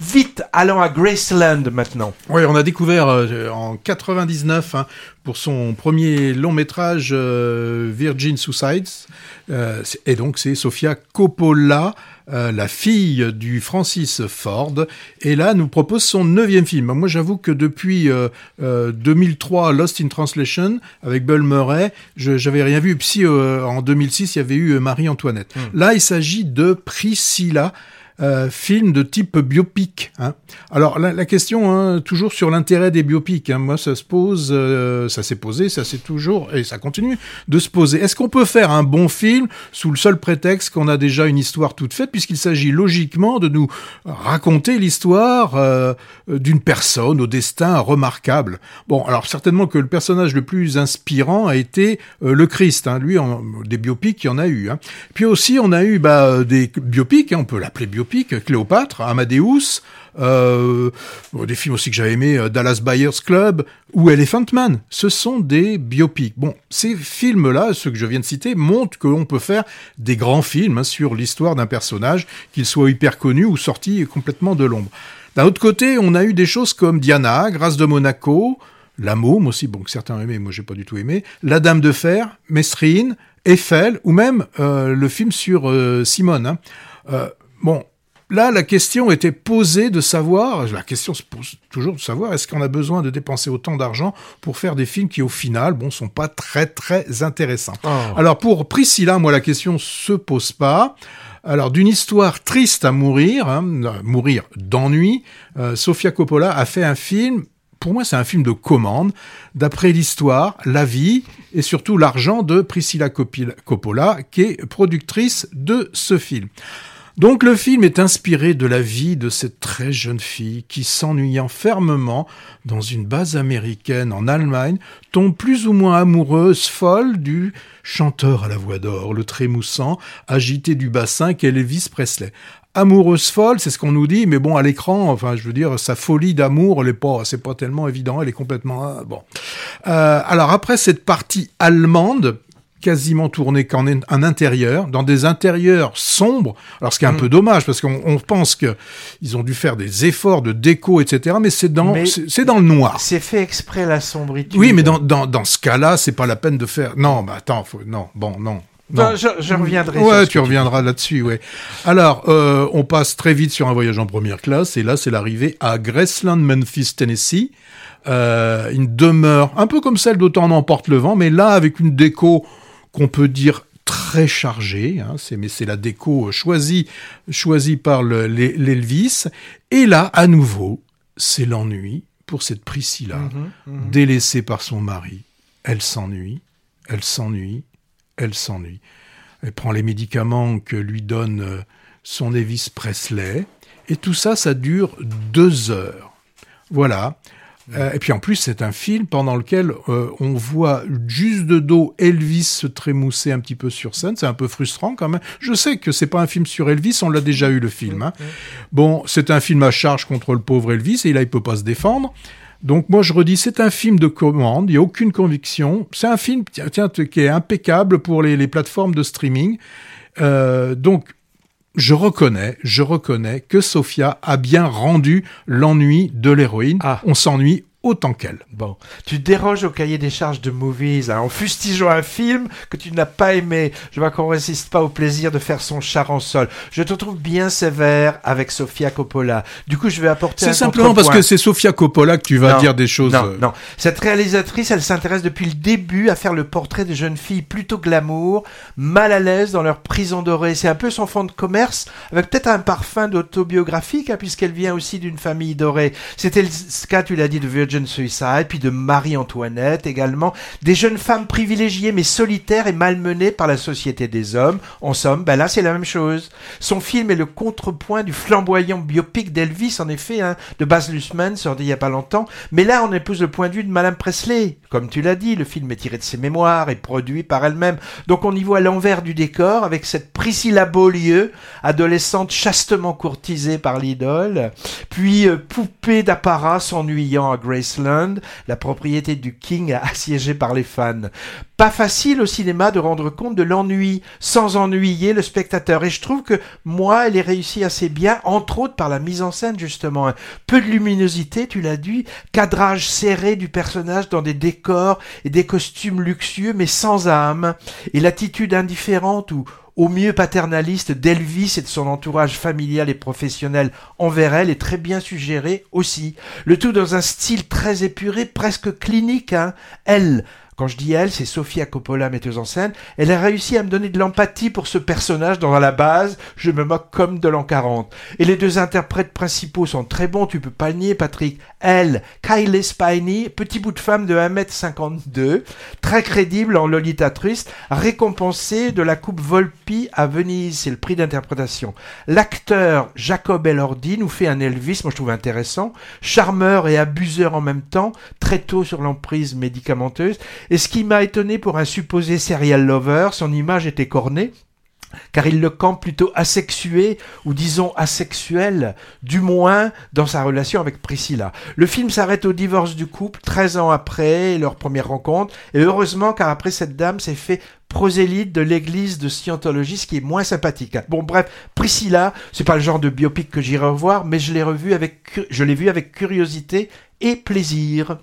Vite, allons à Graceland maintenant. Oui, on a découvert euh, en 99 hein, pour son premier long métrage euh, Virgin Suicides, euh, et donc c'est Sofia Coppola, la fille du Francis Ford, et là nous propose son neuvième film. Moi j'avoue que depuis 2003 Lost in Translation avec Bill Murray, j'avais rien vu. Puis en 2006 il y avait eu Marie-Antoinette. Hmm. Là il s'agit de Priscilla. Euh, film de type biopic. Hein. Alors la, question, hein, toujours sur l'intérêt des biopics. Hein. Moi, ça se pose, euh, ça s'est posé, ça s'est toujours et ça continue de se poser. Est-ce qu'on peut faire un bon film sous le seul prétexte qu'on a déjà une histoire toute faite, puisqu'il s'agit logiquement de nous raconter l'histoire euh, d'une personne au destin remarquable? Bon, alors certainement que le personnage le plus inspirant a été le Christ. Hein. Lui, en, des biopics, il y en a eu. Hein. Puis aussi, on a eu bah, des biopics. on peut l'appeler biopic Cléopâtre, Amadeus, euh, des films aussi que j'avais aimé, euh, Dallas Buyers Club ou Elephant Man. Ce sont des biopics. Bon, ces films-là, ceux que je viens de citer, montrent qu'on peut faire des grands films hein, sur l'histoire d'un personnage, qu'il soit hyper connu ou sorti complètement de l'ombre. D'un autre côté, on a eu des choses comme Diana, Grâce de Monaco, La Môme aussi, bon, que certains ont aimé, moi j'ai pas du tout aimé, La Dame de Fer, Mesrine, Eiffel, ou même euh, le film sur Simone. Hein. bon, Là, la question était posée de savoir, la question se pose toujours de savoir, est-ce qu'on a besoin de dépenser autant d'argent pour faire des films qui, au final, bon, sont pas très très intéressants. Oh. Alors pour Priscilla, moi, la question se pose pas. Alors, d'une histoire triste à mourir, hein, mourir d'ennui, euh, Sofia Coppola a fait un film pour moi, c'est un film de commande, d'après l'histoire, la vie et surtout l'argent de Priscilla Coppola, qui est productrice de ce film. Donc le film est inspiré de la vie de cette très jeune fille qui, s'ennuyant fermement dans une base américaine en Allemagne, tombe plus ou moins amoureuse, folle du chanteur à la voix d'or, le trémoussant, agité du bassin qu'est Elvis Presley amoureuse folle, c'est ce qu'on nous dit, mais bon, à l'écran, enfin, je veux dire, sa folie d'amour, elle est pas, c'est pas tellement évident, elle est complètement, ah, bon. Euh, alors après cette partie allemande, quasiment tourné qu'en un intérieur, dans des intérieurs sombres. Alors ce qui est un mm. peu dommage parce qu'on pense que ils ont dû faire des efforts de déco, etc. Mais c'est dans c'est dans le noir. C'est fait exprès la sombritude. Oui, mais dans dans, dans ce cas-là, c'est pas la peine de faire. Non, bah attends, faut... non, bon, non. Non. je, je, reviendrai. Ouais, tu reviendras là-dessus, ouais. Alors, euh, on passe très vite sur un voyage en première classe, et là, c'est l'arrivée à Graceland, Memphis, Tennessee. Euh, une demeure un peu comme celle d'Autant n'emporte le vent, mais là, avec une déco qu'on peut dire très chargé, hein, c'est, mais c'est la déco choisie, choisie par l'Elvis. Et là, à nouveau, c'est l'ennui pour cette Priscilla, mhm, mhm. délaissée par son mari. Elle s'ennuie, elle s'ennuie, elle s'ennuie. Elle prend les médicaments que lui donne euh, son Elvis Presley, et tout ça, ça dure deux heures. Voilà. Euh, et puis en plus, c'est un film pendant lequel euh, on voit juste de dos Elvis se trémousser un petit peu sur scène. C'est un peu frustrant quand même. Je sais que c'est pas un film sur Elvis, on l'a déjà eu le film. Hein. Bon, c'est un film à charge contre le pauvre Elvis et là, il peut pas se défendre. Donc moi je redis, c'est un film de commande, il n'y a aucune conviction. C'est un film tiens, qui est impeccable pour les, plateformes de streaming. Euh, donc je reconnais, je reconnais que Sophia a bien rendu l'ennui de l'héroïne. Ah. On s'ennuie autant qu'elle. Bon, tu déroges au cahier des charges de movies hein, en fustigeant un film que tu n'as pas aimé. Je vois qu'on résiste pas au plaisir de faire son char en sol. Je te trouve bien sévère avec Sofia Coppola. Du coup, je vais apporter C'est simplement parce que c'est Sofia Coppola que tu vas dire des choses. Non, euh, non. Cette réalisatrice, elle s'intéresse depuis le début à faire le portrait de jeunes filles plutôt glamour, mal à l'aise dans leur prison dorée. C'est un peu son fond de commerce, avec peut-être un parfum d'autobiographique, hein, puisqu'elle vient aussi d'une famille dorée. C'était le cas, tu l'as dit, de Virgin Suicide, puis de Marie-Antoinette également. Des jeunes femmes privilégiées mais solitaires et malmenées par la société des hommes. En somme, ben là c'est la même chose. Son film est le contrepoint du flamboyant biopic d'Elvis, en effet, hein, de Baz Luhrmann, sorti il y a pas longtemps. Mais là on épouse le point de vue de Madame Presley. Comme tu l'as dit, le film est tiré de ses mémoires et produit par elle-même. Donc on y voit l'envers du décor avec cette Priscilla Beaulieu, adolescente chastement courtisée par l'idole, puis euh, poupée d'apparat s'ennuyant à Grey La propriété du King assiégée par les fans. Pas facile au cinéma de rendre compte de l'ennui sans ennuyer le spectateur. Et je trouve que moi, elle est réussie assez bien, entre autres par la mise en scène justement. Peu de luminosité, tu l'as dit, cadrage serré du personnage dans des décors et des costumes luxueux mais sans âme, et l'attitude indifférente ou au mieux paternaliste d'Elvis et de son entourage familial et professionnel envers elle est très bien suggéré aussi. Le tout dans un style très épuré, presque clinique. Hein. Elle, quand je dis elle, c'est Sofia Coppola, metteuse en scène. Elle a réussi à me donner de l'empathie pour ce personnage dans la base. Je me moque comme de l'an 40. Et les deux interprètes principaux sont très bons, tu peux pas nier, Patrick. Elle, Kylie Spiney, petit bout de femme de 1m52, très crédible en Lolita Triste, récompensée de la coupe Volpi à Venise. C'est le prix d'interprétation. L'acteur Jacob Elordi nous fait un Elvis, moi je trouve intéressant, charmeur et abuseur en même temps, très tôt sur l'emprise médicamenteuse. Et ce qui m'a étonné pour un supposé serial lover, son image était cornée, car il le campe plutôt asexué, ou disons asexuel, du moins dans sa relation avec Priscilla. Le film s'arrête au divorce du couple, 13 ans après leur première rencontre, et heureusement car après cette dame s'est fait prosélyte de l'église de Scientologie, ce qui est moins sympathique. Bon bref, Priscilla, c'est pas le genre de biopic que j'irai revoir, mais je l'ai revu avec, je l'ai vu avec curiosité et plaisir.